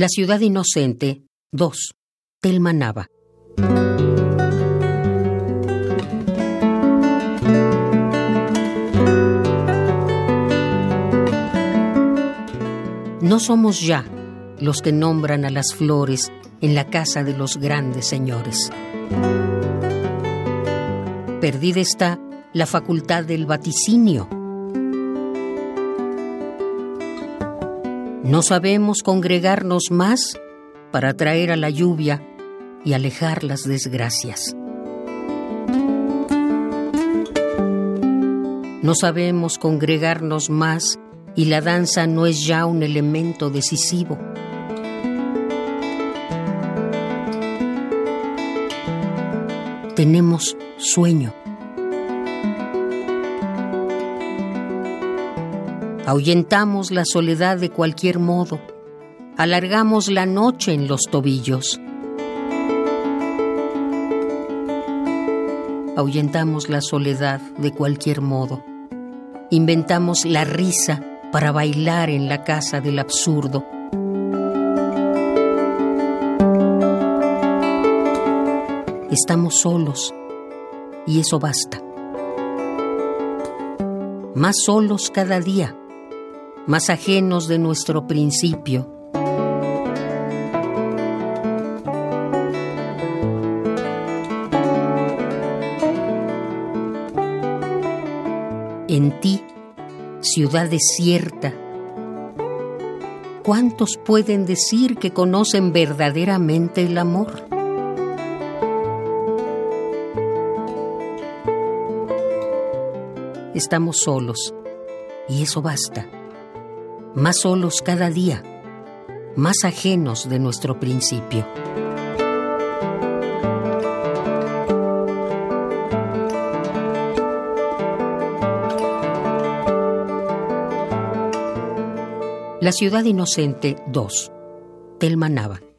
La ciudad inocente 2. Telma Nava. No somos ya los que nombran a las flores en la casa de los grandes señores. Perdida está la facultad del vaticinio. No sabemos congregarnos más para traer a la lluvia y alejar las desgracias. No sabemos congregarnos más y la danza no es ya un elemento decisivo. Tenemos sueño. Ahuyentamos la soledad de cualquier modo. Alargamos la noche en los tobillos. Ahuyentamos la soledad de cualquier modo. Inventamos la risa para bailar en la casa del absurdo. Estamos solos y eso basta. Más solos cada día, más ajenos de nuestro principio. En ti ciudad desierta. ¿Cuántos pueden decir que conocen verdaderamente el amor? Estamos solos y eso basta. Más solos cada día, más ajenos de nuestro principio. La ciudad inocente 2. Telma Nava.